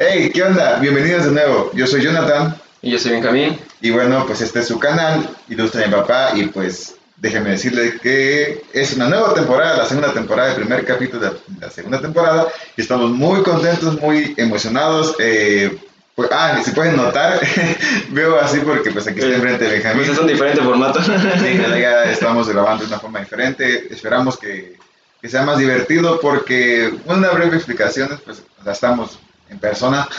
Hey, ¿qué onda? Bienvenidos de nuevo. Yo soy Jonathan. Y yo soy Benjamín. Y bueno, pues este es su canal, Ilustra mi papá. Y pues déjenme decirles que es una nueva temporada, la segunda temporada, el primer capítulo de la segunda temporada. Y estamos muy contentos, muy emocionados. Eh, pues, ah, si pueden notar, veo así porque pues aquí está enfrente de Benjamín. Pues es un diferente formato. Sí, ya estamos grabando de una forma diferente. Esperamos que, que sea más divertido porque una breve explicación, pues la estamos en persona,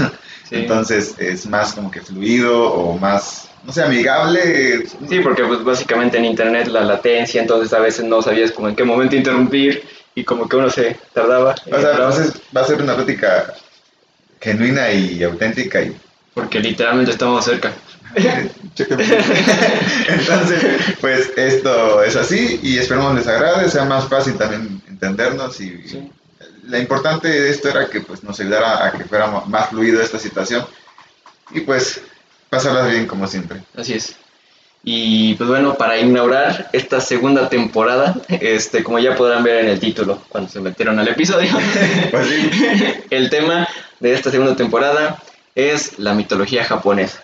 Sí. entonces es más como que fluido o más, no sé, amigable. Sí, porque pues básicamente en internet la latencia, entonces a veces no sabías como en qué momento interrumpir y como que uno se tardaba. O sea, entonces va a ser una plática genuina y auténtica y Porque literalmente estamos cerca. entonces pues esto es así y esperamos les agrade sea más fácil también entendernos y Sí. La importante de esto era que pues nos ayudara a que fuera más fluido esta situación y pues pasarla bien como siempre Así es. Y pues bueno, para inaugurar esta segunda temporada, este, como ya podrán ver en el título cuando se metieron al episodio, pues sí el tema de esta segunda temporada es la mitología japonesa.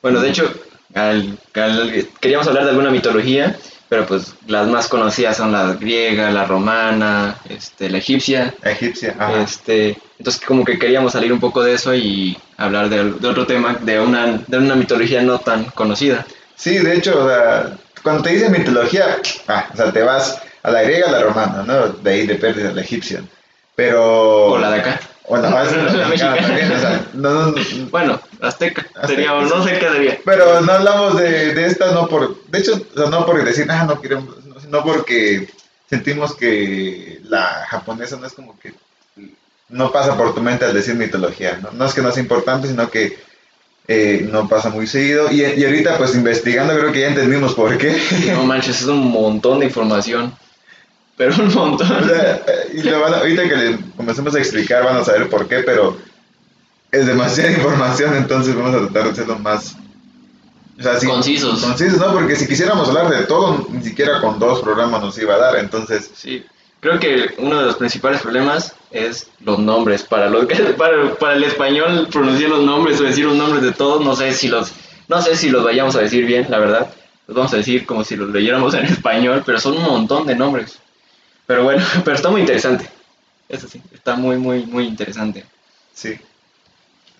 Bueno, de hecho, al- al- queríamos hablar de alguna mitología, pero pues las más conocidas son la griega, la romana, este, la egipcia. egipcia ajá. Este, entonces como que queríamos salir un poco de eso y hablar de, de otro tema, de una, de una mitología no tan conocida. Sí, de hecho, o sea, cuando te dicen mitología, ah, o sea, te vas a la griega, a la romana, ¿no? De ahí de la egipcia. Pero... O la de acá. Bueno, a veces la La mexicana mexicana. también, o sea, no, no, no, Bueno, azteca, Azteca, sería, o no sé qué sería. pero no hablamos de, de esta no por... De hecho, o sea, no por decir, ah, no queremos, no porque sentimos que la japonesa no es como que... No pasa por tu mente al decir mitología, ¿no? No es que no sea importante, sino que eh, no pasa muy seguido. Y, y ahorita, pues investigando, creo que ya entendimos por qué. No manches, es un montón de información. Pero un O montón. sea, y lo van a- ahorita que le comencemos a explicar van a saber por qué, pero es demasiada información, entonces vamos a tratar de hacerlo más... O sea, sí, Concisos. Concisos, ¿no? Porque si quisiéramos hablar de todo, ni siquiera con dos programas nos iba a dar, entonces... Sí, creo que uno de los principales problemas es los nombres. Para, los, para, para el español, pronunciar los nombres o decir los nombres de todos, no sé si los, no sé si los vayamos a decir bien, la verdad. Los vamos a decir como si los leyéramos en español, pero son un montón de nombres. Pero bueno, pero está muy interesante. Eso sí, está muy, muy, muy interesante. Sí.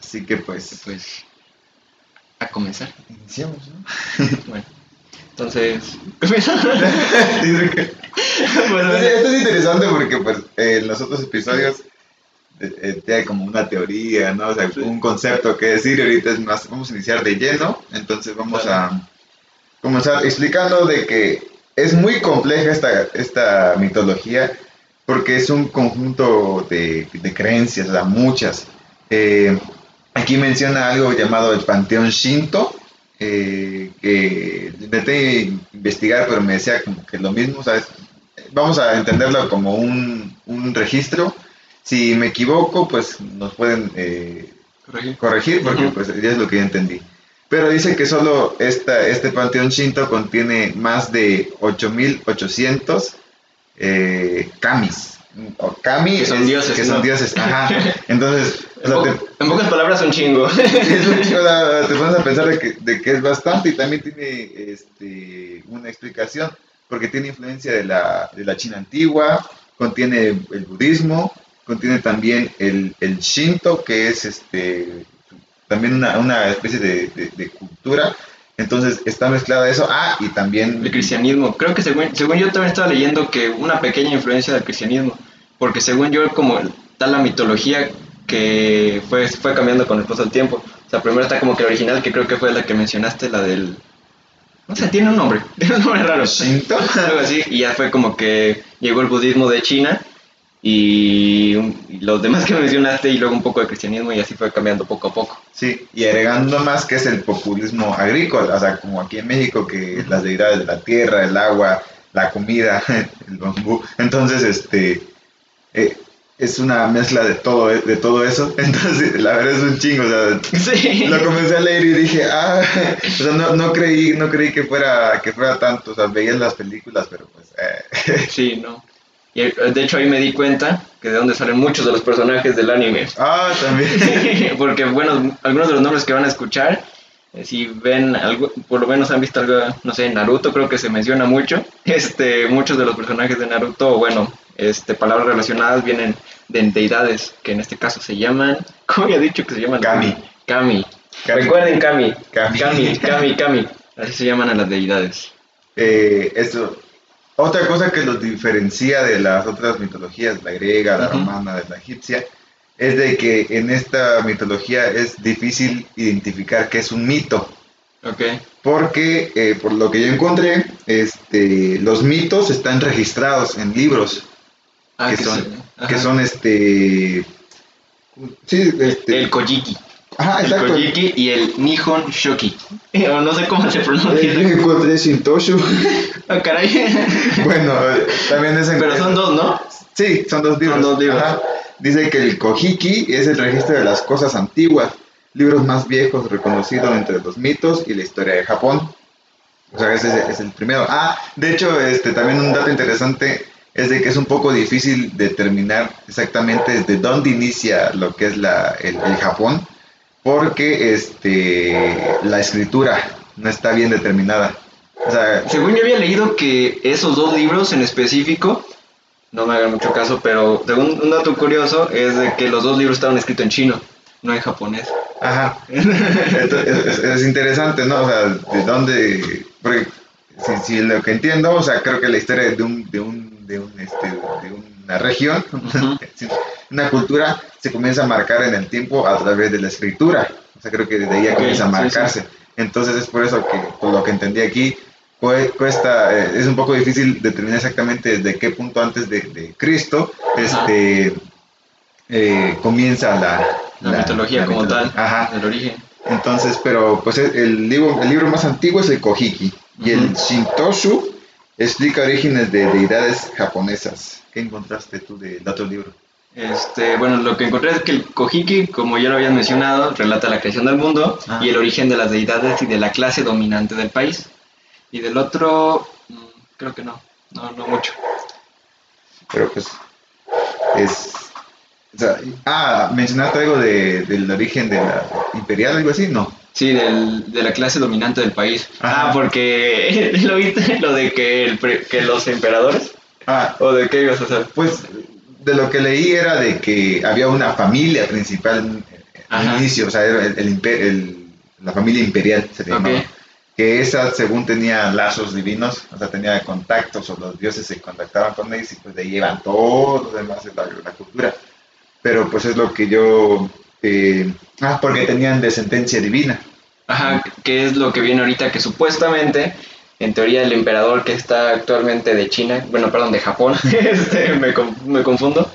Así que pues... Pues, a comenzar. Iniciamos, ¿no? Bueno, entonces, Dice que- bueno, Entonces, esto es interesante porque pues en los otros episodios eh, eh, tiene como una teoría, ¿no? O sea, Sí. un concepto que decir, y ahorita es más, vamos a iniciar de lleno, entonces vamos a comenzar explicando de que es muy compleja esta, esta mitología porque es un conjunto de, de creencias, muchas. Eh, aquí menciona algo llamado el Panteón Shinto, eh, que intenté investigar, pero me decía como que lo mismo, ¿sabes? Vamos a entenderlo como un, un registro. Si me equivoco, pues nos pueden eh, corregir, porque pues ya es lo que yo entendí. Pero dice que solo esta, este panteón shinto contiene más de 8800 eh, kamis. O kami Que son es- dioses, Que son dioses, ajá. Entonces, o En, sea, po- te- en pocas palabras, un chingo. es un chico, o sea, te pones a pensar de que, de que es bastante y también tiene este, una explicación, porque tiene influencia de la, de la China antigua, contiene el budismo, contiene también el, el Shinto, que es este, también una, una especie de, de- de cultura, entonces está mezclada eso, ah, y también... El cristianismo. Creo que según, según yo también estaba leyendo que una pequeña influencia del cristianismo. Porque según yo, como está la mitología que fue, fue cambiando con el paso del tiempo. O sea, primero está como que la original, que creo que fue la que mencionaste, la del... No sé, tiene un nombre. Tiene un nombre raro. Shinto. Algo así. Y ya fue como que llegó el budismo de China y, y los demás que mencionaste y luego un poco de cristianismo y así fue cambiando poco a poco. Sí, y agregando más que es el populismo agrícola, o sea, como aquí en México, que las deidades de la tierra, el agua, la comida, el bambú. Entonces, este, eh, es una mezcla de todo, de todo eso. Entonces, la verdad es un chingo, o sea, Sí. lo comencé a leer y dije, ah, o sea, no, no creí, no creí que fuera, que fuera tanto, o sea, veía las películas, pero pues, eh, Sí, no. Y eh, de hecho ahí me di cuenta que de dónde salen muchos de los personajes del anime. Ah, también. Porque, bueno, algunos de los nombres que van a escuchar, eh, si ven algo, por lo menos han visto algo, no sé, Naruto creo que se menciona mucho. Este, muchos de los personajes de Naruto, bueno, este, palabras relacionadas vienen de deidades, que en este caso se llaman, ¿cómo había dicho que se llaman? Kami. Kami. Kami. Recuerden Kami. Kami. Kami, Kami, Kami. Así se llaman a las deidades. Eh, eso. Otra cosa que los diferencia de las otras mitologías, la griega, la romana, de la egipcia, es de que en esta mitología es difícil identificar qué es un mito. Ok. Porque, eh, por lo que yo encontré, este, los mitos están registrados en libros Ah, que, que son, que son este. Sí, este. El Kojiki. Ajá, El exacto. Kojiki y el Nihon Shoki. O no sé cómo se Eh, pronuncia. Yo encontré Shintoshu. Ah, caray. bueno, eh, también es en. Pero son dos, ¿no? Sí, son dos libros. Son dos libros. Ajá. Dice que el Kojiki es el registro de las cosas antiguas, libros más viejos reconocidos entre los mitos y la historia de Japón. O sea, ese es, es el primero. Ah, de hecho, este, también un dato interesante es de que es un poco difícil determinar exactamente desde dónde inicia lo que es la, el, el Japón, porque este, la escritura no está bien determinada. O sea, Según yo había leído que esos dos libros en específico, no me hagan mucho caso, pero según un dato curioso es de que los dos libros estaban escritos en chino, no en japonés. Ajá. Es, es- es interesante, ¿no? O sea, de dónde. Porque si, si lo que entiendo, o sea, creo que la historia de un, de un, de un, este, de una región, Ujú. una cultura, se comienza a marcar en el tiempo a través de la escritura. O sea, creo que desde ahí comienza a sí, marcarse. Entonces es por eso que, por lo que entendí aquí, cue- cuesta, eh, es un poco difícil determinar exactamente desde qué punto antes de, de Cristo, este, eh, comienza la, La, mitología la como mitología. tal, Ajá. el origen. Entonces, pero pues el- libro, el libro más antiguo es el Kojiki y el. Shintoshu explica orígenes de deidades japonesas. ¿Qué encontraste tú del otro libro? Este, bueno, lo que encontré es que el Kojiki, como ya lo habían mencionado, relata la creación del mundo Ah. y el origen de las deidades y de la clase dominante del país. Y del otro, mm, creo que no, no, no mucho. Pero pues es... o sea, ah, mencionaste algo de, del origen de la imperial, algo así, no. Sí, del, de la clase dominante del país. Ajá. Ah, porque lo viste, lo de que, el, que los emperadores, Ah, o de qué ibas a hacer. pues de lo que leí era de que había una familia principal al inicio, o sea, era el, el el- la familia imperial se le Ok. llamaba. Que esa, según tenía lazos divinos, o sea, tenía contactos, o los dioses se contactaban con ellos y pues de ahí llevan todo lo demás de la, la cultura. Pero pues es lo que yo... eh, ah, porque tenían descendencia divina. Ajá, que es lo que viene ahorita, que supuestamente, en teoría, el emperador que está actualmente de China, bueno, perdón, de Japón, este, me, me confundo.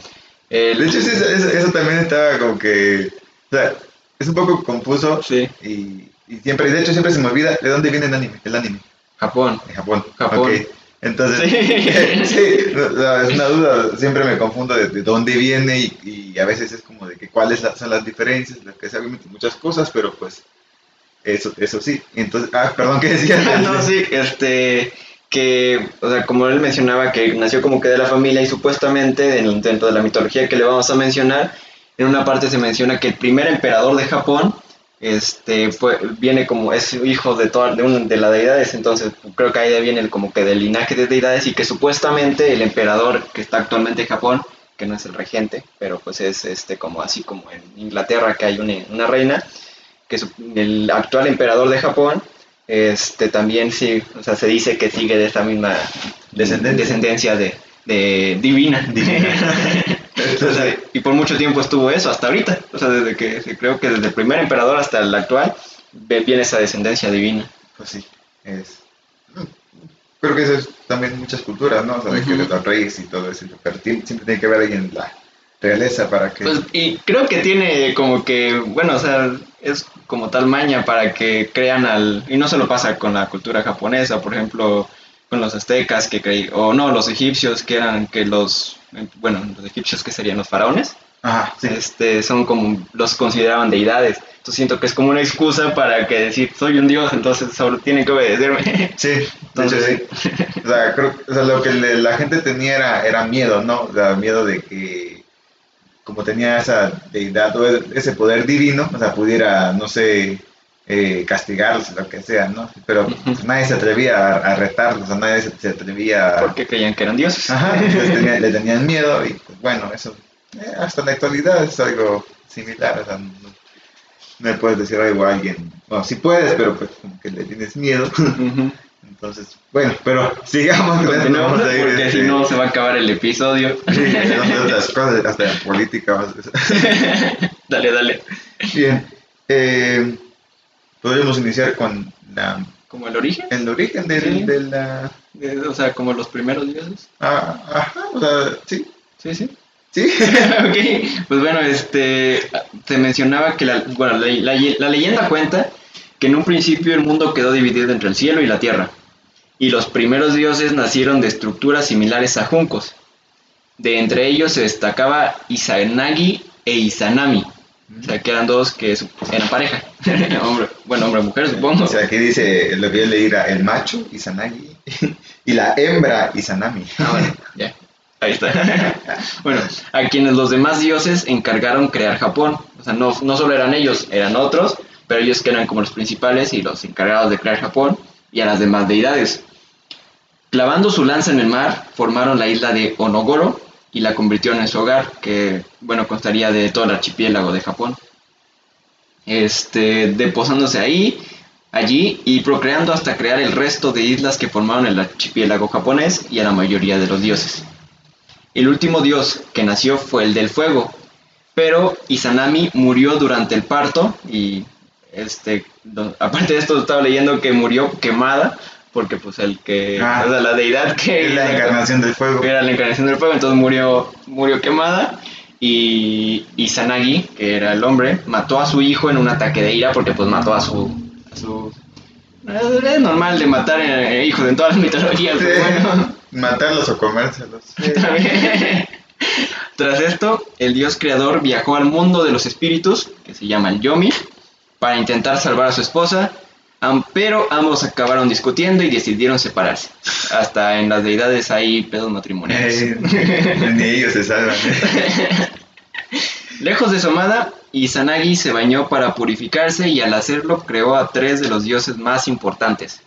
El- De hecho, sí, eso, también estaba como que... O sea, es un poco confuso Sí, y, y siempre, de hecho siempre se me olvida de dónde viene el anime, el anime, Japón. de Japón. Japón. Ok. Entonces, Sí. sí, no, no, es una duda, siempre me confundo de, de dónde viene y, y a veces es como de que cuáles son las diferencias, lo que obviamente muchas cosas, pero pues eso, eso sí. Entonces, ah, perdón, ¿qué decías? no, sí, este, que, o sea, como él mencionaba que nació como que de la familia y supuestamente en- dentro de la mitología que le vamos a mencionar, en una parte se menciona que el primer emperador de Japón, este, fue, viene como, es hijo de, toda, de, un- de las deidades, entonces creo que ahí viene el, como que del linaje de deidades y que supuestamente el emperador que está actualmente en Japón, que no es el regente, pero pues es este como así como en Inglaterra que hay una, una reina, que el actual emperador de Japón, este también sí, o sea, se dice que sigue de esta misma Descendencia. de, de divina. Y por mucho tiempo estuvo eso, hasta ahorita. O sea, desde que creo que desde el primer emperador hasta el actual viene esa descendencia divina. Pues sí, es... Creo que eso es también muchas culturas, ¿no? O sea, de que los reyes y todo eso, pero siempre tiene que ver ahí en la realeza para que... Pues, y creo que tiene como que, bueno, o sea, es como tal maña para que crean al... Y no solo pasa con la cultura japonesa, por ejemplo, con los aztecas que creí, o no, los egipcios que eran que los, bueno, los egipcios que serían los faraones, Ajá, sí. este, son como, los consideraban deidades. Entonces siento que es como una excusa para que decir, soy un dios, entonces solo tienen que obedecerme. Sí, Entonces, De hecho, sí. O sea, creo, o sea, lo que le- la gente tenía era, era miedo, ¿no? O sea, miedo de que, como tenía esa deidad o ese poder divino, o sea, pudiera, no sé, eh, castigarlos, lo que sea, ¿no? Pero pues, nadie se atrevía a, a retarlos, o sea, nadie se, se atrevía a... porque creían que eran dioses. Ajá, entonces tenía- le tenían miedo y pues bueno, eso eh, hasta la actualidad es algo similar, o sea, no, no le puedes decir algo a alguien, bueno, sí puedes, pero pues como que le tienes miedo. Entonces, bueno, pero sigamos vamos a ir, porque si este, no se va a acabar el episodio. sí, hablando de otras cosas, hasta la política, dale, dale. bien, eh, podríamos iniciar con la, Como el origen, el origen del, Sí. de la, de- o sea, como los primeros dioses. ah, ajá, o sea, sí, Sí, sí. sí, ok, pues bueno, este, se mencionaba que la, bueno, la, la- la leyenda cuenta que en un principio el mundo quedó dividido entre el cielo y la tierra, y los primeros dioses nacieron de estructuras similares a juncos. De entre ellos se destacaba Izanagi e Izanami, o sea, que eran dos que eran pareja, hombre, bueno, hombre-mujer supongo. O sea, aquí dice, lo que yo leí era el macho, Izanagi, y la hembra, Izanami. Ah, bueno, ya. Ahí está. bueno, a quienes los demás dioses encargaron crear Japón. O sea, no, no solo eran ellos, eran otros, pero ellos que eran como los principales y los encargados de crear Japón y a las demás deidades. Clavando su lanza en el mar, formaron la isla de Onogoro y la convirtieron en su hogar, que, bueno, constaría de todo el archipiélago de Japón. Este, deposándose ahí, allí y procreando hasta crear el resto de islas que formaron el archipiélago japonés y a la mayoría de los dioses. El último dios que nació fue el del fuego, pero Izanami murió durante el parto y este aparte de esto estaba leyendo que murió quemada porque pues el que Ah. o sea, la deidad que Es la encarnación del fuego. era la encarnación del fuego, entonces murió, murió quemada. Y Izanagi, que era el hombre, mató a su hijo en un ataque de ira porque pues mató a su... a su- es normal de matar eh, hijos en todas las mitologías, Sí. bueno. Matarlos o comérselos. También. Tras esto, el dios creador viajó al mundo de los espíritus, que se llama el Yomi, para intentar salvar a su esposa, pero ambos acabaron discutiendo y decidieron separarse. Hasta en las deidades hay pedos matrimoniales. Eh, ni ellos se salvan. ¿eh? Lejos de su amada, Izanagi se bañó para purificarse y al hacerlo creó a tres de los dioses más importantes.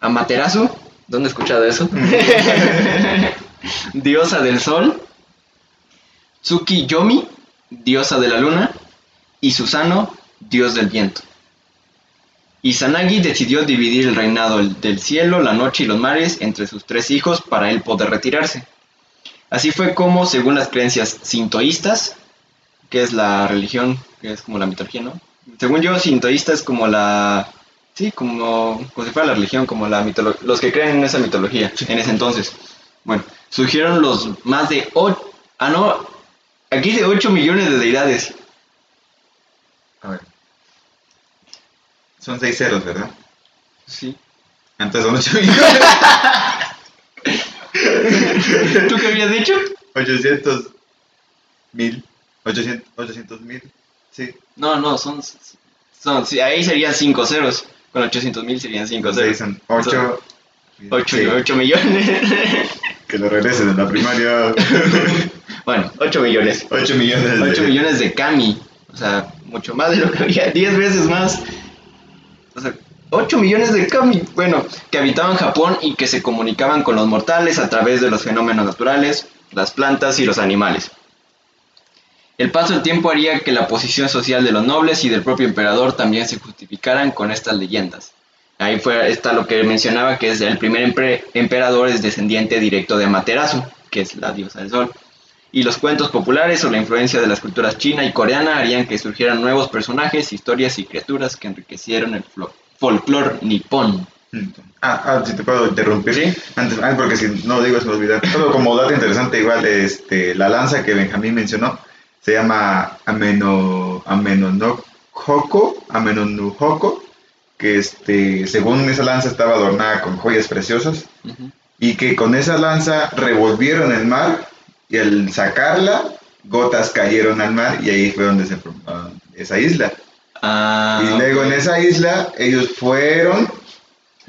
Amaterasu, ¿dónde he escuchado eso? diosa del sol. Tsukiyomi, diosa de la luna. Y Susano, dios del viento. Izanagi decidió dividir el reinado del cielo, la noche y los mares entre sus tres hijos para él poder retirarse. Así fue como, según las creencias sintoístas, que es la religión, que es como la mitología, ¿no? Según yo, sintoísta es como la... Sí, como, como si fuera la religión, como la mitología, los que creen en esa mitología, en ese entonces. Bueno, surgieron los más de... ah, no, aquí de 8 millones de deidades. A ver. Son seis ceros, ¿verdad? Sí. Entonces son ocho millones. ¿Tú qué habías dicho? 800 mil. 800 800 mil. Sí. No, no, son... son sí, ahí serían 5 ceros. Con 800 mil serían 5 Entonces ceros. son 8. 8, millones. Que lo regresen en la primaria. bueno, 8 millones. 8 millones. 8 de- millones de kami. O sea, mucho más de lo que había. 10 veces más. O sea, 8 millones de kami. Bueno, que habitaban Japón y que se comunicaban con los mortales a través de los fenómenos naturales, las plantas y los animales. El paso del tiempo haría que la posición social de los nobles y del propio emperador también se justificaran con estas leyendas. Ahí fue, está lo que mencionaba, que es el primer emperador es descendiente directo de Amaterasu, que es la diosa del sol. Y los cuentos populares o la influencia de las culturas china y coreana harían que surgieran nuevos personajes, historias y criaturas que enriquecieron el folclore nipón. Ah, ah, si te puedo interrumpir. Sí. Antes, ah, porque si no lo digo se me olvida. Solo como dato interesante, igual, este, la lanza que Benjamín mencionó se llama Ameno, Amenonohoko, Amenonuhoko, que este, según esa lanza estaba adornada con joyas preciosas y que con esa lanza revolvieron el mar y al sacarla, gotas cayeron al mar y ahí fue donde se formó esa isla. Ah, Y luego en esa isla ellos fueron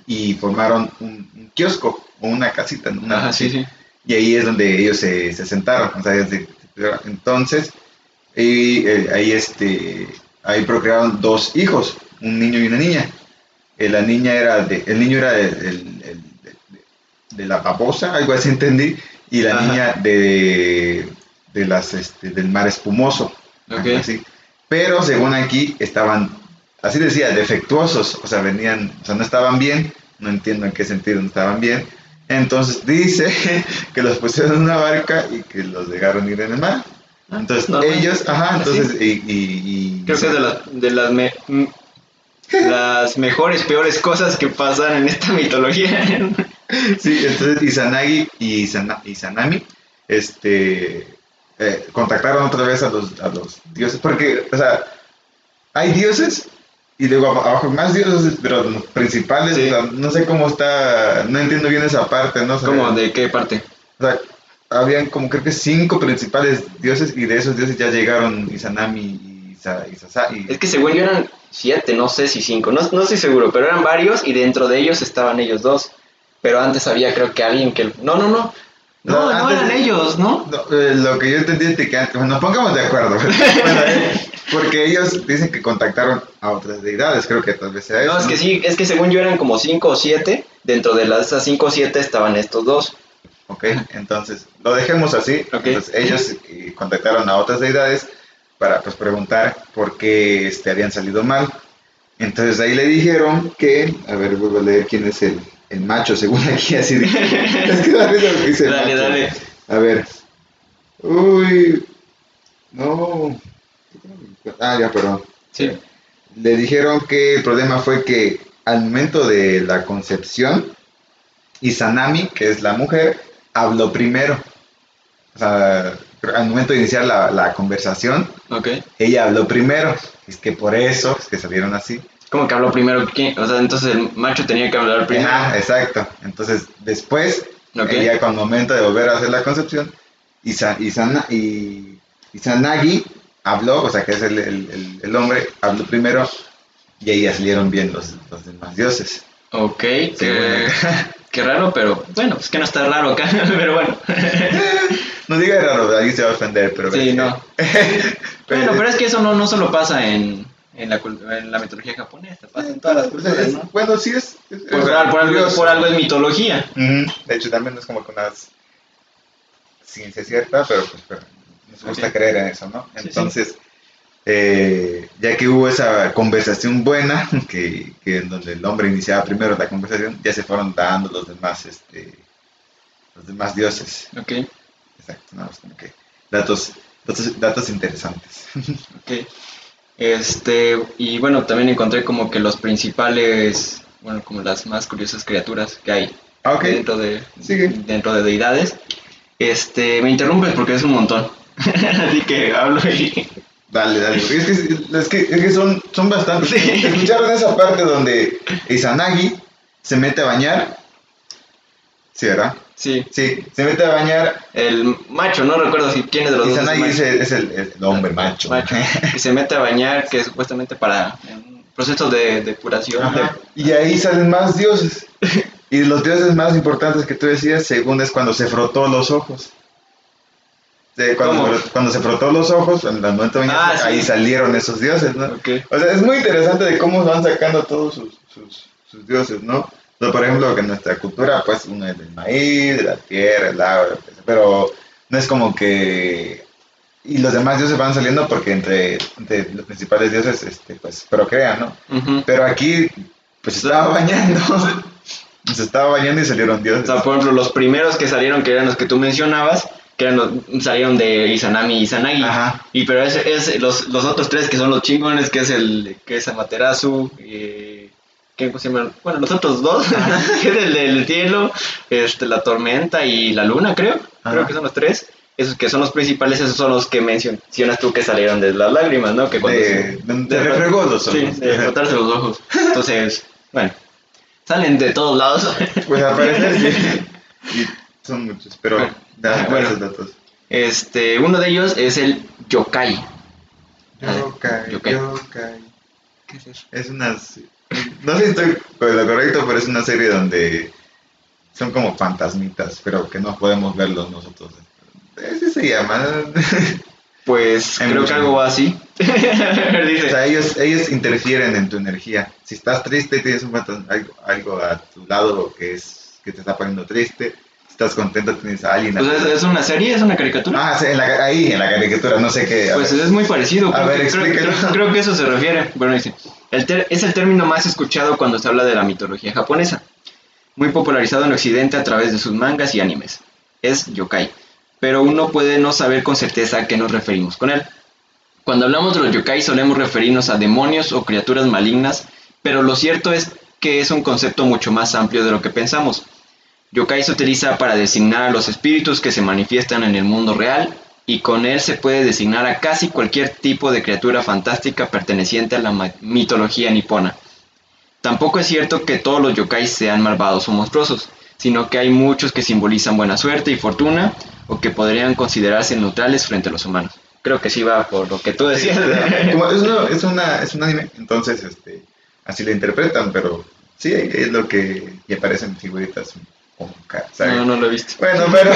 y formaron un, un kiosco o una casita. Una- Ajá, sí, sí. Y ahí es donde ellos se, se sentaron. o sea, desde- entonces, y, eh, ahí, este, ahí procrearon dos hijos, un niño y una niña. Eh, la niña era de, el niño era del- de, de la babosa, algo así entendí, y la Ajá. niña de, de las, este, del mar espumoso. Así. Pero según aquí estaban, así decía, defectuosos, o sea, venían, o sea, no estaban bien, no entiendo en qué sentido no estaban bien. Entonces dice que los pusieron en una barca y que los dejaron ir en el mar. Ah, Entonces normal. ellos, ajá, entonces, y, y- y- Creo que es de las, de las, me- las mejores, peores cosas que pasan en esta mitología. Sí, entonces Izanagi y Izana- Izanami, este, eh, contactaron otra vez a los, a los dioses, porque, o sea, hay dioses y luego ab- abajo más dioses, pero los principales, Sí. o sea, no sé cómo está, no entiendo bien esa parte, ¿no? O sea, ¿Cómo? ¿De qué parte? O sea, habían como creo que cinco principales dioses y de esos dioses ya llegaron Izanami y, Isa, y- Es que según yo eran siete, no sé si cinco, no, no estoy seguro, pero eran varios y dentro de ellos estaban ellos dos. Pero antes había creo que alguien que... No, no, no. No, No, eran ellos, ¿no? No, eh, lo que yo entendí es que antes, bueno, nos pongamos de acuerdo, Bueno, eh, porque ellos dicen que contactaron a otras deidades, creo que tal vez sea eso. No, es que sí, es que según yo eran como cinco o siete. Dentro de las esas cinco o siete estaban estos dos. Ok, entonces lo dejemos así. Entonces ellos eh, contactaron a otras deidades para pues preguntar por qué este, habían salido mal. Entonces ahí le dijeron que, a ver, vuelvo a leer quién es el, el macho, según aquí así es que da risa lo que dice Dale, macho. dale. A ver. Uy. No. Ah, ya, perdón. Sí. Le dijeron que el problema fue que al momento de la concepción, Izanami, que es la mujer, habló primero. O sea, al momento de iniciar la, la conversación, ella habló primero. Es que por eso es que salieron así. ¿Cómo que habló primero? ¿Quién? O sea, entonces el macho tenía que hablar primero. Ajá, exacto. Entonces, después, Ok. ella con el momento de volver a hacer la concepción, Isa, Isana, y, Izanagi habló, o sea, que es el, el- el- hombre, habló primero y ahí ya salieron bien los, los demás dioses. Ok, Sí, qué, qué raro, pero bueno, es que no está raro acá, pero bueno. No diga raro, alguien se va a ofender, pero... Sí, que- no. Bueno, pero es que eso no, no solo pasa en, en, la, en la mitología japonesa, pasa en todas las culturas, ¿no? Bueno, sí es... es- Por, es por algo, por algo es mitología. De hecho, también es como que una ciencia cierta, pero pues pero nos gusta creer en eso, ¿no? Sí. Entonces, eh, ya que hubo esa conversación buena, que, que en donde el hombre iniciaba primero la conversación, ya se fueron dando los demás, este, los demás dioses. Ok, Exacto, ¿no? Como que datos, datos, datos interesantes. ok. Este, y bueno, también encontré como que los principales, bueno, como las más curiosas criaturas que hay Ah, dentro de Sigue. dentro de deidades. Este, me interrumpes porque es un montón. Así que hablo y Dale, dale. Es que, es que, es que son, son bastantes. Sí. ¿Escucharon esa parte donde Izanagi se mete a bañar? Sí, ¿verdad? Sí, Sí, se mete a bañar. el macho, no recuerdo si quién es de los dos. es es el, es el- el hombre macho. Macho, que se mete a bañar, que supuestamente para un proceso de depuración. Ajá. Y ahí salen más dioses. Y los dioses más importantes que tú decías, según es cuando se frotó los ojos. Cuando, ¿Cómo? cuando se frotó los ojos, en el momento de bañarse, Ah, sí. ahí salieron esos dioses, ¿no? O sea, es muy interesante de cómo van sacando todos sus, sus, sus dioses, ¿no? O sea, por ejemplo, que en nuestra cultura, pues, uno es del maíz, de la tierra, el agua, pero no es como que... Y los demás dioses van saliendo porque entre, entre los principales dioses, este, pues, procrean, ¿no? Ujú. Pero aquí, pues, se estaba bañando. Se estaba bañando y salieron O dioses. sea, por ejemplo, los primeros que salieron, que eran los que tú mencionabas, que eran los, salieron de Izanami y Izanagi. Ajá. Y pero es, es los, los otros tres que son los chingones, que es el que es Amaterasu, eh, ¿qué se llama? Bueno, los otros dos, que es el del cielo, este, la tormenta y la luna, creo. Creo que son los tres. Esos que son los principales, esos son los que mencionas tú que salieron de las lágrimas, ¿no? Que cuando De, se- de, refregó los Sí, de frotarse los ojos. Entonces, bueno, salen de todos lados. Pues al parecer sí. Y son muchos, pero Bueno. da Bueno. esos datos. Este, uno de ellos es el yokai. Yokai, yokai. yokai. ¿Qué es eso? Es una... No sé si estoy con lo correcto, pero es una serie donde son como fantasmitas, pero que no podemos verlos nosotros. Ese se llama. Pues creo mucho. que algo va así. O sea, ellos, ellos interfieren en tu energía. Si estás triste, tienes un fantasma- algo, algo a tu lado que es que te está poniendo triste. Si estás contento, tienes a alguien. Pues es, una serie, es una caricatura. Ah, sí, en la- ahí, en la caricatura, no sé qué. Pues ver. es muy parecido. A Creo, ver, que, creo- explíquelo. creo- creo que eso se refiere. Bueno, dice, el es el término más escuchado cuando se habla de la mitología japonesa, muy popularizado en Occidente a través de sus mangas y animes. Es yokai, pero uno puede no saber con certeza a qué nos referimos con él. Cuando hablamos de los yokai solemos referirnos a demonios o criaturas malignas, pero lo cierto es que es un concepto mucho más amplio de lo que pensamos. Yokai se utiliza para designar a los espíritus que se manifiestan en el mundo real y con él se puede designar a casi cualquier tipo de criatura fantástica perteneciente a la mitología nipona. Tampoco es cierto que todos los yokai sean malvados o monstruosos, sino que hay muchos que simbolizan buena suerte y fortuna o que podrían considerarse neutrales frente a los humanos. Creo que sí va por lo que tú decías. como es, una, es, una, es un anime, entonces este, así lo interpretan, pero sí, es lo que y aparecen figuritas. No, no lo he visto. Bueno, pero,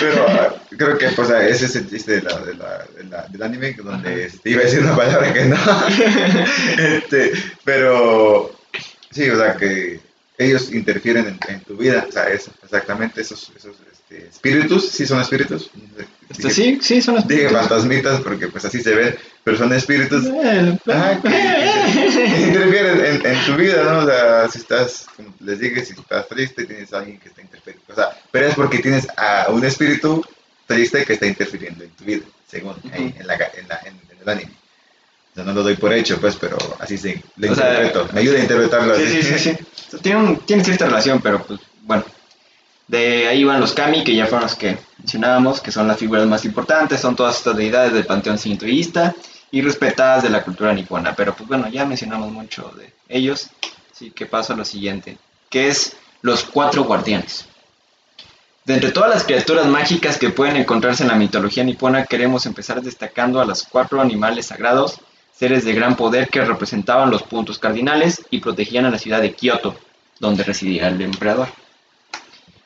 pero ah, creo que pues, ah, ese es el chiste de la, de la, de la- del anime, donde este, iba a decir una palabra que no. este, pero sí, o sea, que ellos interfieren en, en tu vida, o sea, eso, exactamente, esos, esos este, espíritus, sí son espíritus. Este, sí, sí, son los Dije fantasmitas porque pues así se ven, pero son espíritus El- Ajá, que, que- que interfieren en, en tu vida, ¿no? O sea, si estás, como les dije, si estás triste, tienes a alguien que está interfiriendo. O sea, pero es porque tienes a un espíritu triste que está interfiriendo en tu vida, según ahí, en, la, en, la- en- en el anime. O sea, no lo doy por hecho, pues, pero así se lo O sea, interpreto. Me ayuda a interpretarlo Sí, así. sí, sí, sí. Tiene, un- tiene cierta relación, pero pues bueno. De ahí van los kami, que ya fueron los que mencionábamos, que son las figuras más importantes, son todas estas deidades del panteón sintoísta y respetadas de la cultura nipona. Pero pues bueno, ya mencionamos mucho de ellos, así que paso a lo siguiente, que es los cuatro guardianes. De entre todas las criaturas mágicas que pueden encontrarse en la mitología nipona, queremos empezar destacando a los cuatro animales sagrados, seres de gran poder que representaban los puntos cardinales y protegían a la ciudad de Kioto, donde residía el emperador.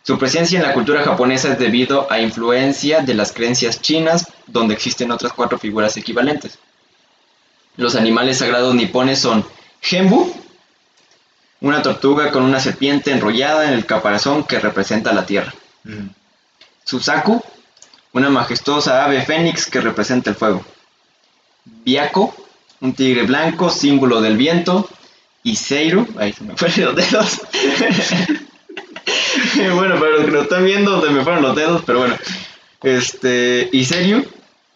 Su presencia en la cultura japonesa es debido a influencia de las creencias chinas, donde existen otras cuatro figuras equivalentes. Los animales sagrados nipones son Genbu, una tortuga con una serpiente enrollada en el caparazón que representa la tierra. Mm. Susaku, una majestuosa ave fénix que representa el fuego. Byako, un tigre blanco, símbolo del viento. Y Seiru, ahí se me fueron los dedos. bueno, para los que lo están viendo, se me fueron los dedos, pero bueno. Este, y Seiru,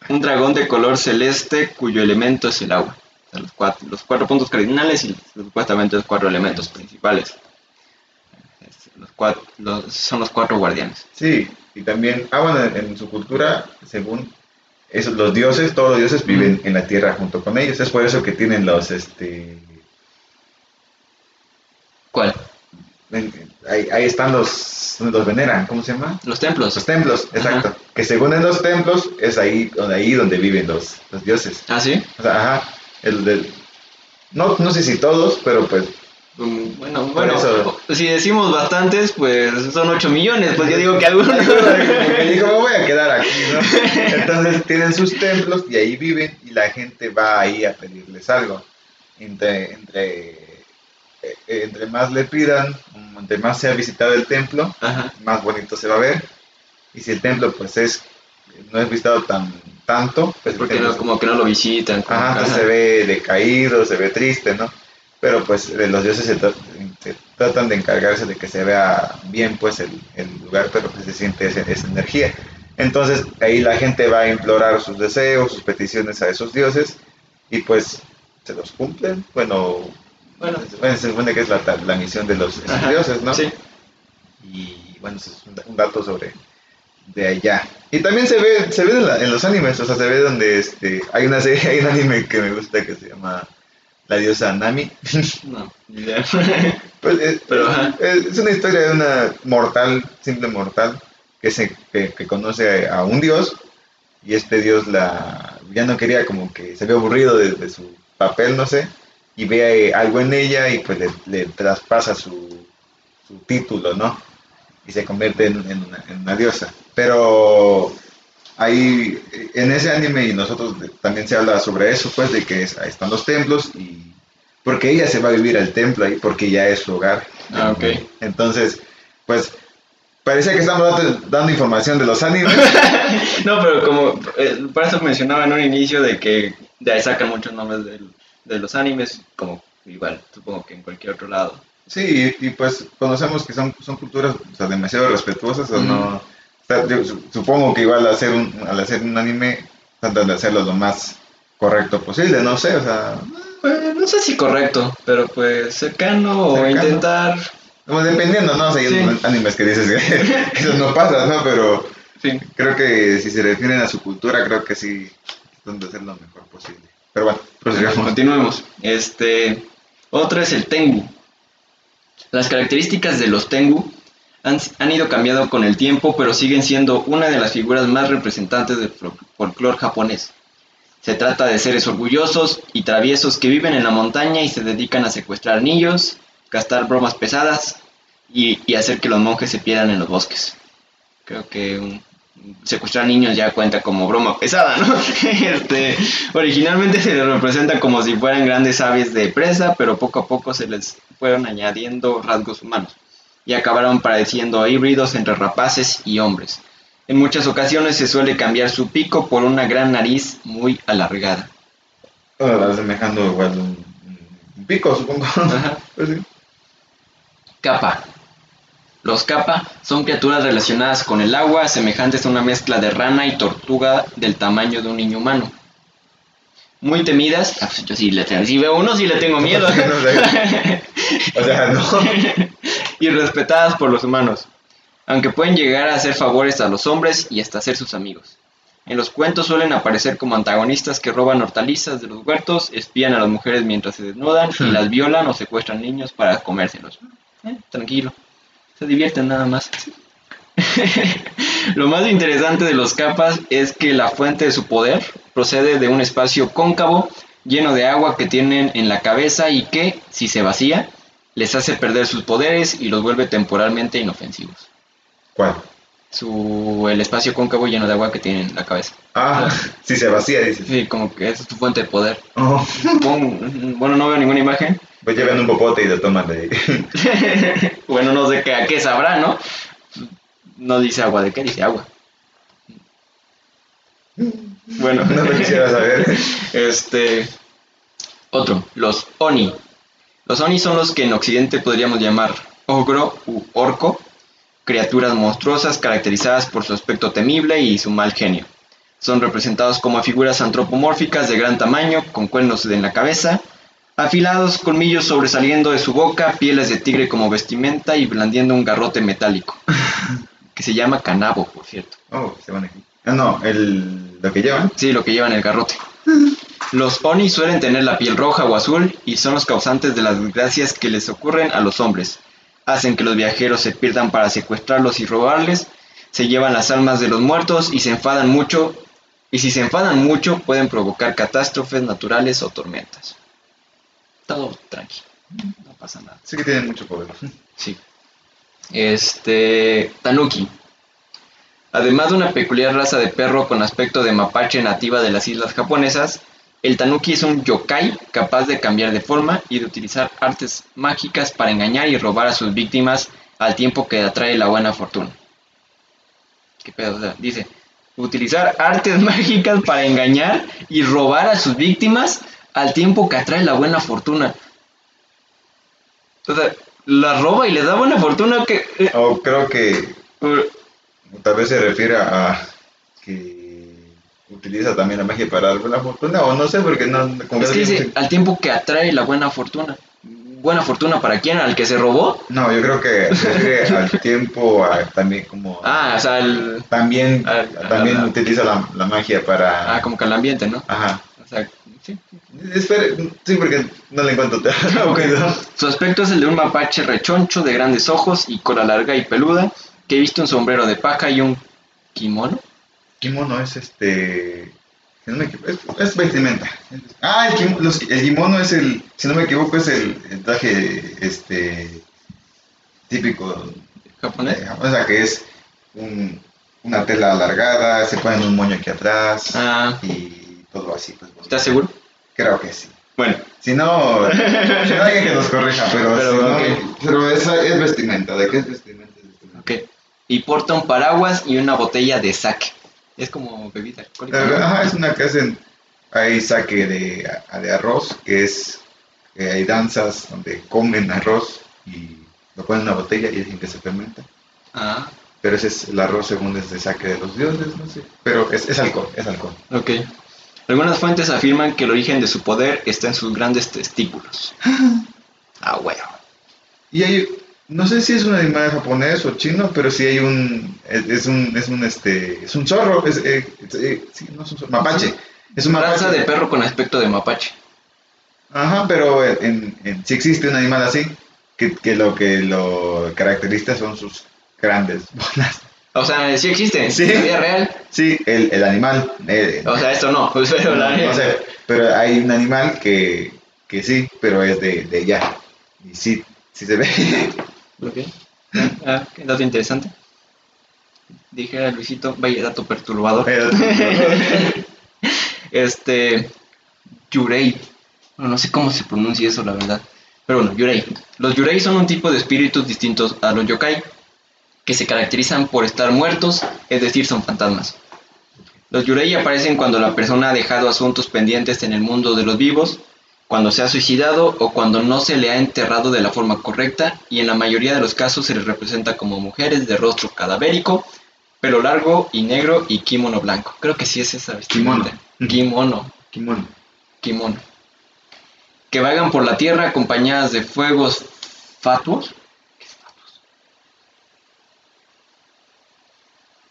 un dragón de color celeste cuyo elemento es el agua. O sea, los, cuatro, los cuatro puntos cardinales y supuestamente los cuatro elementos principales. Los cuatro, los- son los cuatro guardianes. Sí, y también, ah, bueno, en, en su cultura, según esos, los dioses, todos los dioses viven en la tierra junto con ellos. Es por eso que tienen los, este, ¿Cuál? en- ahí, ahí están los, donde los veneran, ¿cómo se llama? Los templos. Los templos, exacto. Que según en los templos es ahí donde, ahí donde viven los, los dioses. Ah, sí. O sea, ajá, el del, no, no sé si todos, pero pues, Mm, Bueno, bueno, eso. si decimos bastantes, pues son 8 millones, pues yo digo que algunos. me dijo, me voy a quedar aquí, ¿no? Entonces tienen sus templos y ahí viven y la gente va ahí a pedirles algo. Entre, entre, entre más le pidan, entre más sea visitado el templo, Ajá. más bonito se va a ver. Y si el templo pues es no es visitado tan tanto, pues Porque no, como que no lo visitan. como Ajá, se ve decaído, se ve triste, ¿no? Pero pues los dioses se, tra- se tratan de encargarse de que se vea bien pues el, el lugar, pero pues se siente ese- esa energía. Entonces ahí la gente va a implorar sus deseos, sus peticiones a esos dioses y pues se los cumplen. Bueno, Bueno. bueno, se supone que es la, la misión de los dioses, ¿no? Sí. Y bueno, es un, dato sobre de allá. Y también se ve, se ve en, la- en los animes, o sea, se ve donde este, hay una serie, hay un anime que me gusta que se llama La diosa Nami. No. Pues, es, Pero, ajá. es- es una historia de una mortal, simple mortal, que, se, que, que conoce a un dios y este dios la ya no quería como que se ve aburrido de, de su papel, no sé, y ve algo en ella y pues le, le traspasa su, su título, ¿no? Y se convierte en, en una, en una diosa. Pero ahí en ese anime y nosotros también se habla sobre eso, pues de que es- ahí están los templos y porque ella se va a vivir al templo ahí porque ya es su hogar. Ah, ok. Entonces, pues parecía que estamos dando, dando información de los animes. No, pero como, eh, por eso mencionaba en un inicio de que de ahí sacan muchos nombres del- de los animes, como igual, supongo que en cualquier otro lado. Sí, y, y, pues conocemos que son, son culturas o sea, demasiado respetuosas o no. o sea, yo su- supongo que igual al hacer un, al hacer un anime tratan de hacerlo lo más correcto posible, no sé, o sea, Pues, no sé si correcto, pero pues cercano, o intentar, como dependiendo, ¿no? O sea, hay Sí. animes que dices que eso no pasa, ¿no? Pero fin, creo que si se refieren a su cultura, creo que sí tratan de hacer lo mejor posible. Pero bueno, prosigamos. Continuemos. Este, otro es el Tengu. Las características de los Tengu han, han ido cambiando con el tiempo, pero siguen siendo una de las figuras más representantes del fol- folclore japonés. Se trata de seres orgullosos y traviesos que viven en la montaña y se dedican a secuestrar niños, gastar bromas pesadas y, y hacer que los monjes se pierdan en los bosques. Creo que un- secuestrar niños ya cuenta como broma pesada, ¿no? Este, originalmente se les representa como si fueran grandes aves de presa, pero poco a poco se les fueron añadiendo rasgos humanos y acabaron pareciendo híbridos entre rapaces y hombres. En muchas ocasiones se suele cambiar su pico por una gran nariz muy alargada. Asemejando igual un, pico, supongo. Pues. Capa. Los capa son criaturas relacionadas con el agua, semejantes a una mezcla de rana y tortuga del tamaño de un niño humano. Muy temidas, ah, pues yo sí le tengo, si veo uno sí le tengo miedo. O sea, no. y respetadas por los humanos, aunque pueden llegar a hacer favores a los hombres y hasta ser sus amigos. En los cuentos suelen aparecer como antagonistas que roban hortalizas de los huertos, espían a las mujeres mientras se desnudan y Hmm. las violan o secuestran niños para comérselos. Eh, tranquilo, se divierten nada más. Lo más interesante de los capas es que la fuente de su poder procede de un espacio cóncavo lleno de agua que tienen en la cabeza y que, si se vacía, les hace perder sus poderes y los vuelve temporalmente inofensivos. ¿Cuál? Su, el espacio cóncavo lleno de agua que tienen en la cabeza. Ah, si se vacía, dices. Sí, como que esa es tu fuente de poder. Oh, bueno, no veo ninguna imagen. Pues llevan un popote y lo toman de ahí. bueno, no sé qué, a qué sabrá, ¿no? No dice agua, ¿de qué dice agua? Bueno, No lo quisiera saber. Este. Otro, los Oni. Los Oni son los que en Occidente podríamos llamar ogro u orco, criaturas monstruosas caracterizadas por su aspecto temible y su mal genio. Son representados como figuras antropomórficas de gran tamaño, con cuernos en la cabeza, afilados colmillos sobresaliendo de su boca, pieles de tigre como vestimenta y blandiendo un garrote metálico, que se llama canabo, por cierto. Oh, se van aquí. Ah, no, el, lo que llevan. Sí, lo que llevan el garrote. Los Oni suelen tener la piel roja o azul y son los causantes de las desgracias que les ocurren a los hombres. Hacen que los viajeros se pierdan para secuestrarlos y robarles, se llevan las almas de los muertos y se enfadan mucho, y si se enfadan mucho pueden provocar catástrofes naturales o tormentas. Todo tranquilo, no pasa nada. Sí que tienen mucho poder. Sí. Este. Tanuki. Además de una peculiar raza de perro con aspecto de mapache nativa de las islas japonesas, el tanuki es un yokai capaz de cambiar de forma y de utilizar artes mágicas para engañar y robar a sus víctimas al tiempo que atrae la buena fortuna. ¿Qué pedo? O sea, dice, utilizar artes mágicas para engañar y robar a sus víctimas al tiempo que atrae la buena fortuna. O sea, la roba y les da buena fortuna que... eh, O creo que tal vez se refiere a que utiliza también la magia para dar buena fortuna, o no sé, porque no. como Es que dice, al tiempo que atrae la buena fortuna. ¿Buena fortuna para quién? ¿Al que se robó? No, yo creo que se refiere al tiempo, a- también como. Ah, o sea, el- También, al- también utiliza la, la magia para. ah, como que al ambiente, ¿no? Ajá. O sea, sí. Porque no le encuentro. Su aspecto es el de un mapache rechoncho de grandes ojos y cola larga y peluda, que viste un sombrero de paja y un kimono. Kimono es este. Si no me equivoco, es, es vestimenta. Ah, el, kim- los- el kimono es el, si no me equivoco, es el, el traje este típico ¿Japonés? Eh, o sea, que es un- una tela alargada, se ponen un moño aquí atrás Ah, y todo así. Pues. ¿estás seguro? Creo que sí. Bueno, Si no, si no alguien que nos corrija, pero, Pero, si no- pero esa es vestimenta. ¿De qué es vestimenta? Es vestimenta. ok. Y porta un paraguas y una botella de sake. Es como bebida alcohólica. Eh. Ajá, es una que hacen, hay saque de, de arroz, que es, que hay danzas donde comen arroz y lo ponen en una botella y dicen que se fermenta. Ah, Pero ese es el arroz según es de saque de los dioses, no sé. Pero es, es alcohol, es alcohol. ok. Algunas fuentes afirman que el origen de su poder está en sus grandes testículos. Ah, bueno. Y hay, no sé si es un animal japonés o chino, pero sí hay un, es, un, es un, este, es un zorro, es, eh, es, eh, sí, no es un zorro, mapache. Es un mapache. Raza de perro con aspecto de mapache. Ajá, pero en, en, sí existe un animal así, que, que lo que lo caracteriza son sus grandes bolas. O sea, sí existe. Sí. En la vida real. Sí, el, el animal. eh, O sea, esto no. Pero no, la- no sé, pero hay un animal que, que sí, pero es de, de allá. Y sí, sí se ve. Ok. Ah, qué dato interesante. Dije a Luisito, vaya dato perturbador. Este. Yurei. Bueno, no sé cómo se pronuncia eso, la verdad. Pero bueno, Yurei. Los Yurei son un tipo de espíritus distintos a los Yokai, que se caracterizan por estar muertos, es decir, son fantasmas. Los Yurei aparecen cuando la persona ha dejado asuntos pendientes en el mundo de los vivos, cuando se ha suicidado o cuando no se le ha enterrado de la forma correcta, y en la mayoría de los casos se les representa como mujeres de rostro cadavérico, pelo largo y negro y kimono blanco. Creo que sí es esa vestimenta. Kimono, Kimono. kimono. Que vagan por la tierra acompañadas de fuegos fatuos. ¿Qué es fatuos?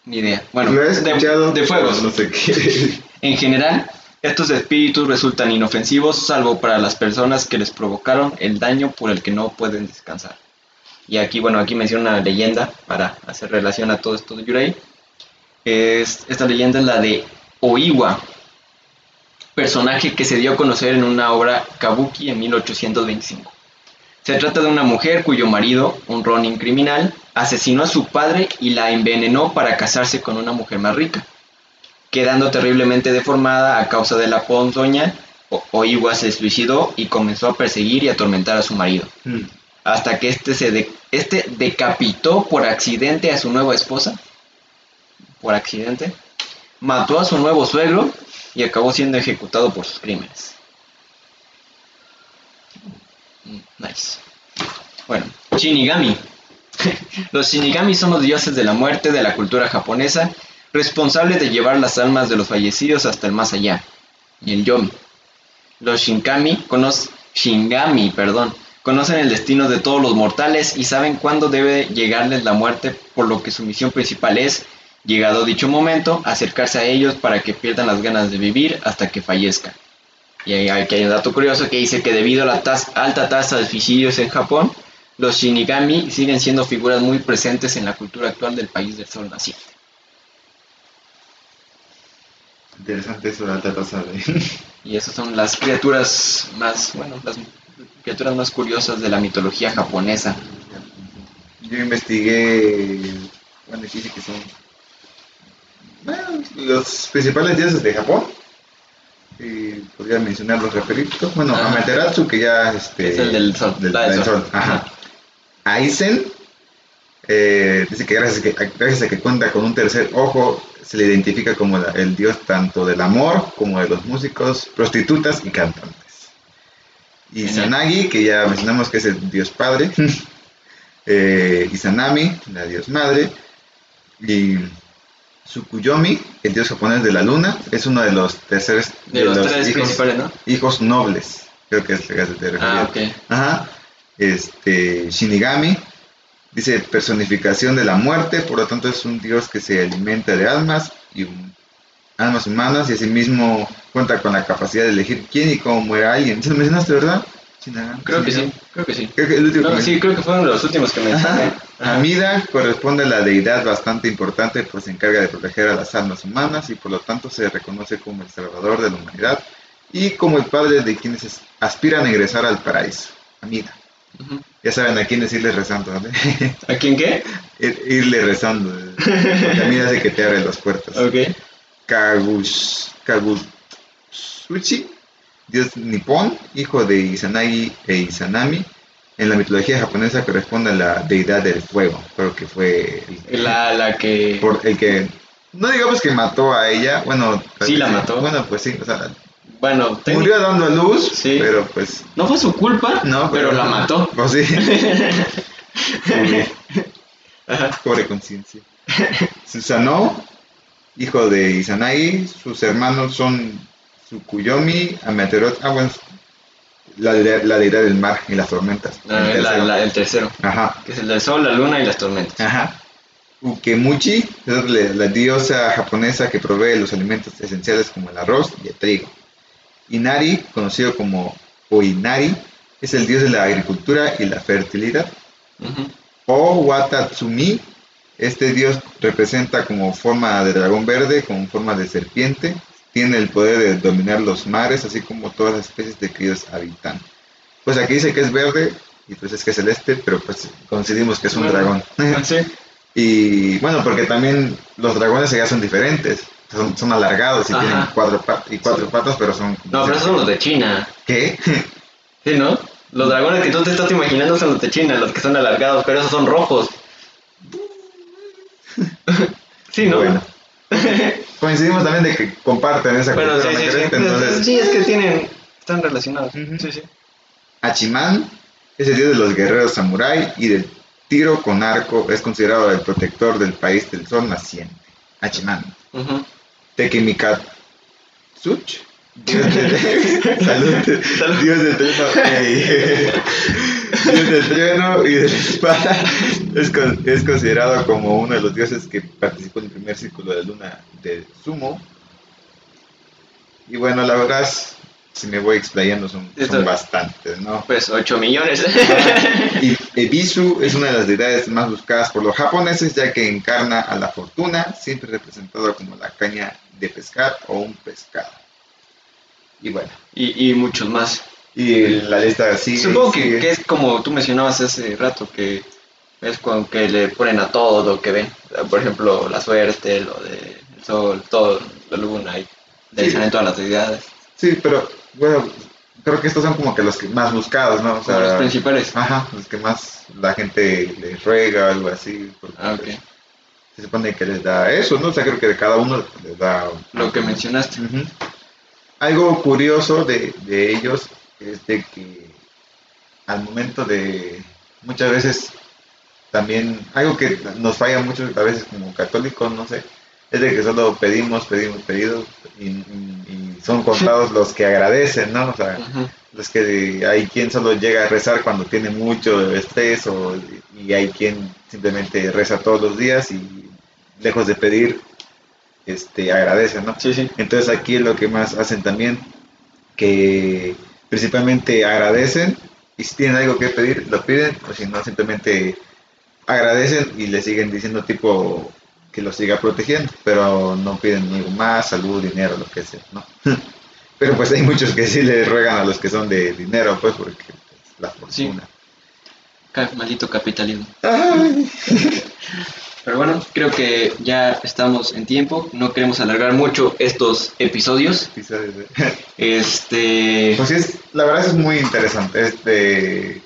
Ni idea. Bueno, de, de fuegos. No sé qué. En general, estos espíritus resultan inofensivos salvo para las personas que les provocaron el daño por el que no pueden descansar. Y aquí, bueno, aquí menciona una leyenda para hacer relación a todo esto de Yurei. Es, esta leyenda es la de Oiwa, personaje que se dio a conocer en una obra kabuki en 1825. Se trata de una mujer cuyo marido, un ronin criminal, asesinó a su padre y la envenenó para casarse con una mujer más rica quedando terriblemente deformada a causa de la ponzoña, Oiwa se suicidó y comenzó a perseguir y atormentar a su marido, Mm. hasta que este, se de- este decapitó por accidente a su nueva esposa, por accidente, mató a su nuevo suegro y acabó siendo ejecutado por sus crímenes. Mm, Nice. Bueno, Shinigami. Los Shinigami son los dioses de la muerte de la cultura japonesa, responsables de llevar las almas de los fallecidos hasta el más allá. Y el Yomi. Los Shinkami conoc- Shingami, perdón, conocen el destino de todos los mortales y saben cuándo debe llegarles la muerte, por lo que su misión principal es, llegado dicho momento, acercarse a ellos para que pierdan las ganas de vivir hasta que fallezcan. Y aquí hay un dato curioso que dice que debido a la alta tasa de suicidios en Japón, los Shinigami siguen siendo figuras muy presentes en la cultura actual del país del sol naciente. Interesante eso de alta tasa de... Y esas son las criaturas más, bueno, las criaturas más curiosas de la mitología japonesa. Yo investigué, bueno, dice que son bueno, los principales dioses de Japón. Y podría mencionar los referidos. Bueno, Ajá. Amaterasu, que ya este, Es el del sol, del, del sol. sol, Ajá. Aizen, eh, dice que gracias, a que gracias a que cuenta con un tercer ojo, se le identifica como la- el dios tanto del amor como de los músicos, prostitutas y cantantes. Y Genial. Sanagi, que ya mencionamos que es el dios padre. eh, Izanami, la dios madre. Y Tsukuyomi, el dios japonés de la luna, es uno de los terceros De los tres hijos, principales, ¿no? hijos nobles. Creo que es lo que te. Ah, ok. Ajá. Este, Shinigami, dice personificación de la muerte, por lo tanto es un dios que se alimenta de almas y almas humanas y asimismo cuenta con la capacidad de elegir quién y cómo muere alguien. ¿Se lo mencionaste, verdad? Creo que sí, creo que sí. Creo que el último No, que sí, creo que fueron los últimos que mencioné. Ajá. Amida corresponde a la deidad bastante importante, pues se encarga de proteger a las almas humanas y por lo tanto se reconoce como el salvador de la humanidad y como el padre de quienes es- aspiran a ingresar al paraíso. Amida. Ya saben a quiénes irle rezando, ¿vale? ¿A quién qué? Ir- irle rezando. Porque Amida hace que te abre las puertas. Ok. Kagush, Kagutsuchi, dios nipón, hijo de Izanagi e Izanami. En la mitología japonesa corresponde a la deidad del fuego, creo que fue el, La, la que... por el que, no digamos que mató a ella, bueno, Sí, la mató. Bueno, pues sí, o sea, Bueno, murió dando a luz, Sí. pero pues no fue su culpa, no, pero, la mató. Pues sí, pobre conciencia. Susanoo, hijo de Izanagi, sus hermanos son Tsukuyomi, Amaterasu, ah bueno, la, deidad- la deidad del mar y las tormentas. La- el tercero. la- el tercero, Ajá. que es el del sol, la luna y las tormentas. Ajá. Ukemuchi es la, diosa japonesa que provee los alimentos esenciales como el arroz y el trigo. Inari, conocido como Oinari, es el dios de la agricultura y la fertilidad. O Watatsumi, este dios representa como forma de dragón verde, con forma de serpiente. Tiene el poder de dominar los mares, así como todas las especies de que ellos habitan. Pues aquí dice que es verde, y pues es que es celeste, pero pues coincidimos que es un Bueno. dragón. Ah, Sí. Y bueno, porque también los dragones allá son diferentes. Son, son alargados y Ajá. tienen cuatro, pat- y cuatro Sí. patas, pero son... No, pero esos son los de China. ¿Qué? Sí, ¿no? Los dragones que tú te estás imaginando son los de China, los que son alargados, pero esos son rojos. Sí, ¿no? Bueno. Coincidimos también de que comparten esa Bueno, cultura sí, entonces... Sí, es que tienen. Están relacionados. Ujú. Sí, sí. Hachiman es el dios de los guerreros samurái y del tiro con arco. Es considerado el protector del país del sol naciente. Hachiman. Ujú. Tekimikatsuch. Dios de- Salud. Salud. Dios del trueno. Dios del trueno y de la espada. Es, con- es considerado como uno de los dioses que participó en el primer círculo de luna de Sumo. Y bueno, la verdad, si me voy explayando, son, bastantes, ¿no? Pues 8 millones. Y Ebisu es una de las deidades más buscadas por los japoneses, ya que encarna a la fortuna, siempre representado como la caña de pescar o un pescado. Y bueno, y, y muchos más. y la lista sigue. Supongo que, sigue. que es como tú mencionabas hace rato, que es con que le ponen a todo lo que ven. Por ejemplo, la suerte, lo del sol, todo, la luna, y de ahí Sí. todas las deidades. Sí, pero bueno, creo que estos son como que los que más buscados, ¿no? O los principales. Ajá, los que más la gente les ruega, algo así. Ah, ok. pues, se supone que les da eso, ¿no? O sea, creo que de cada uno les da... Lo que mencionaste. Ujú. Algo curioso de, de ellos es de que al momento de muchas veces también algo que nos falla mucho a veces como católicos, no sé, es de que solo pedimos, pedimos, pedidos y, y- y son contados los que agradecen, ¿no? O sea, los que hay quien solo llega a rezar cuando tiene mucho estrés o, y hay quien simplemente reza todos los días y lejos de pedir, este, agradece, ¿no? Sí, sí. Entonces aquí es lo que más hacen también, que principalmente agradecen y si tienen algo que pedir, lo piden, o si no, simplemente agradecen y le siguen diciendo tipo que lo siga protegiendo, pero no piden algo más, salud, dinero, lo que sea, ¿no? Pero pues hay muchos que sí le ruegan a los que son de dinero, pues porque pues, la fortuna. Ca- Maldito capitalismo. Ay. Pero bueno, creo que ya estamos en tiempo. No queremos alargar mucho estos episodios. Eh. Este. Pues sí, es, la verdad es muy interesante. Este,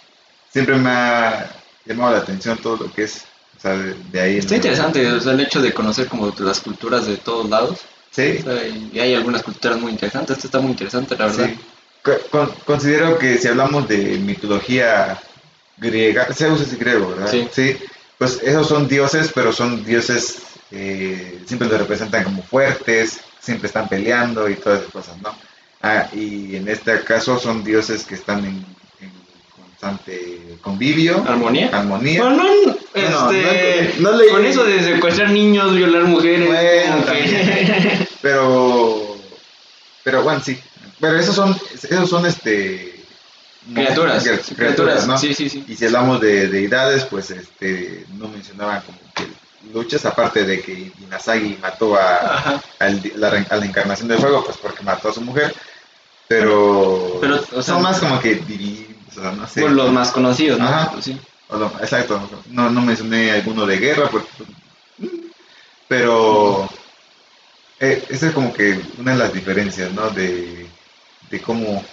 siempre me ha llamado la atención todo lo que es, o sea, de, de ahí. Está ¿no? interesante, o sea, el hecho de conocer como las culturas de todos lados. Sí, O sea, y hay algunas culturas muy interesantes. Esto está muy interesante, la verdad. sí. Co- con- considero que si hablamos de mitología griega, Zeus es griego, ¿verdad? Sí. Pues esos son dioses, pero son dioses, eh, siempre los representan como fuertes, siempre están peleando y todas esas cosas, ¿no? Ah, y en este caso son dioses que están en, en constante convivio, ¿Armonía? armonía. Bueno, no, No, este, no- no con eso de secuestrar niños, violar mujeres. Bueno, que- pero pero bueno sí pero esos son esos son este Criaturas, criaturas, ¿no? sí, sí, sí. Y si hablamos de deidades, pues este no mencionaban como que luchas, aparte de que Inazagi mató a, al- la, a la encarnación del fuego, pues porque mató a su mujer. Pero, Pero, o sea, son más como que divididos, o sea, no sé. Por los más conocidos, ¿no? Ajá. Sí. O lo- exacto, no, no mencioné alguno de guerra, porque, pero eh, esa es como que una de las diferencias, ¿no? De, de cómo,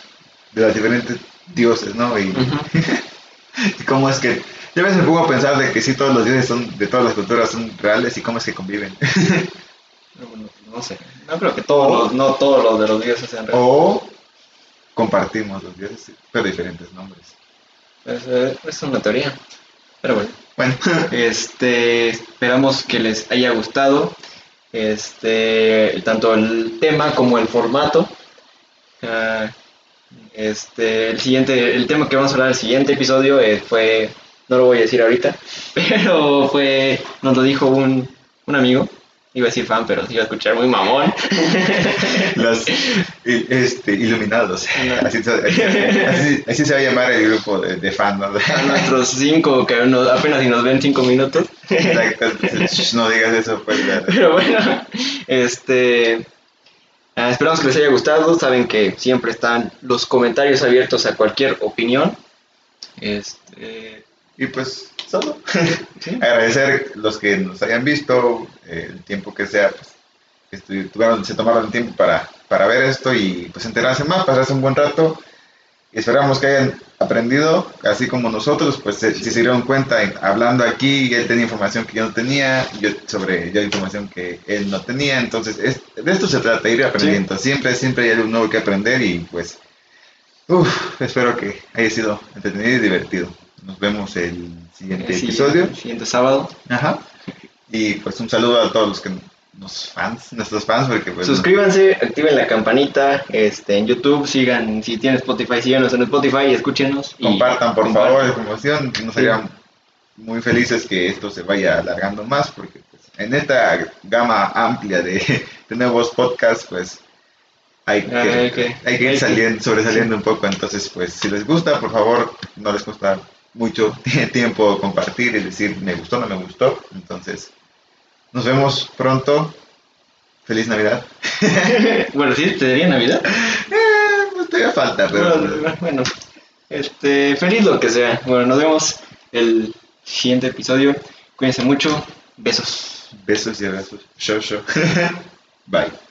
de las diferentes dioses, ¿no? Y, y cómo es que, yo a veces me pongo a pensar de que sí todos los dioses son, de todas las culturas son reales y cómo es que conviven. Bueno, no sé. No creo que todos los, no todos los de los dioses sean reales. o compartimos los dioses, pero diferentes nombres. Es, eh, es una teoría. Pero bueno. Bueno, Este, esperamos que les haya gustado este, tanto el tema como el formato. Ah, este, el siguiente, el tema que vamos a hablar el siguiente episodio eh, fue, no lo voy a decir ahorita, pero fue, nos lo dijo un, un amigo, iba a decir fan, pero se iba a escuchar muy mamón. los este, iluminados. No. Así, se- así- así se va a llamar el grupo de, de fans, ¿no? A nuestros cinco, que nos- apenas si nos ven cinco minutos. Exacto, no digas eso, pues. Pero bueno, este. Ah, esperamos que les haya gustado. Saben que siempre están los comentarios abiertos a cualquier opinión. Este. Y pues, solo. sí. Agradecer los que nos hayan visto, eh, el tiempo que sea, pues, se tomaron el tiempo para, para ver esto y pues enterarse más, pasarse un buen rato. Esperamos que hayan aprendido, así como nosotros, pues se, se dieron cuenta, en- hablando aquí, él tenía información que yo no tenía, yo sobre yo información que él no tenía, entonces es- de esto se trata, ir aprendiendo, siempre, siempre hay algo nuevo que aprender y pues, uf, espero que haya sido entretenido y divertido. Nos vemos el siguiente El episodio. siguiente- siguiente sábado. Ajá. Y pues un saludo a todos los que fans, nuestros fans, porque pues Suscríbanse, activen la campanita este, en YouTube. Sigan, si tienen Spotify, síganos en Spotify y escúchenos. y compartan por compartan. favor la promoción, nos harían muy felices que esto se vaya alargando más, porque pues, en esta gama amplia de, de nuevos podcasts, pues hay que, Ah, hay que- hay que ir saliendo, sobresaliendo un poco, entonces pues si les gusta, por favor, no les cuesta mucho tiempo compartir y decir me gustó, no me gustó, entonces nos vemos pronto, feliz Navidad. bueno, sí, te daría Navidad. Eh, pues todavía falta, pero... Bueno, bueno, este, feliz lo que sea. Bueno, nos vemos el siguiente episodio. Cuídense mucho. Besos. Besos y abrazos. Show, show. Bye.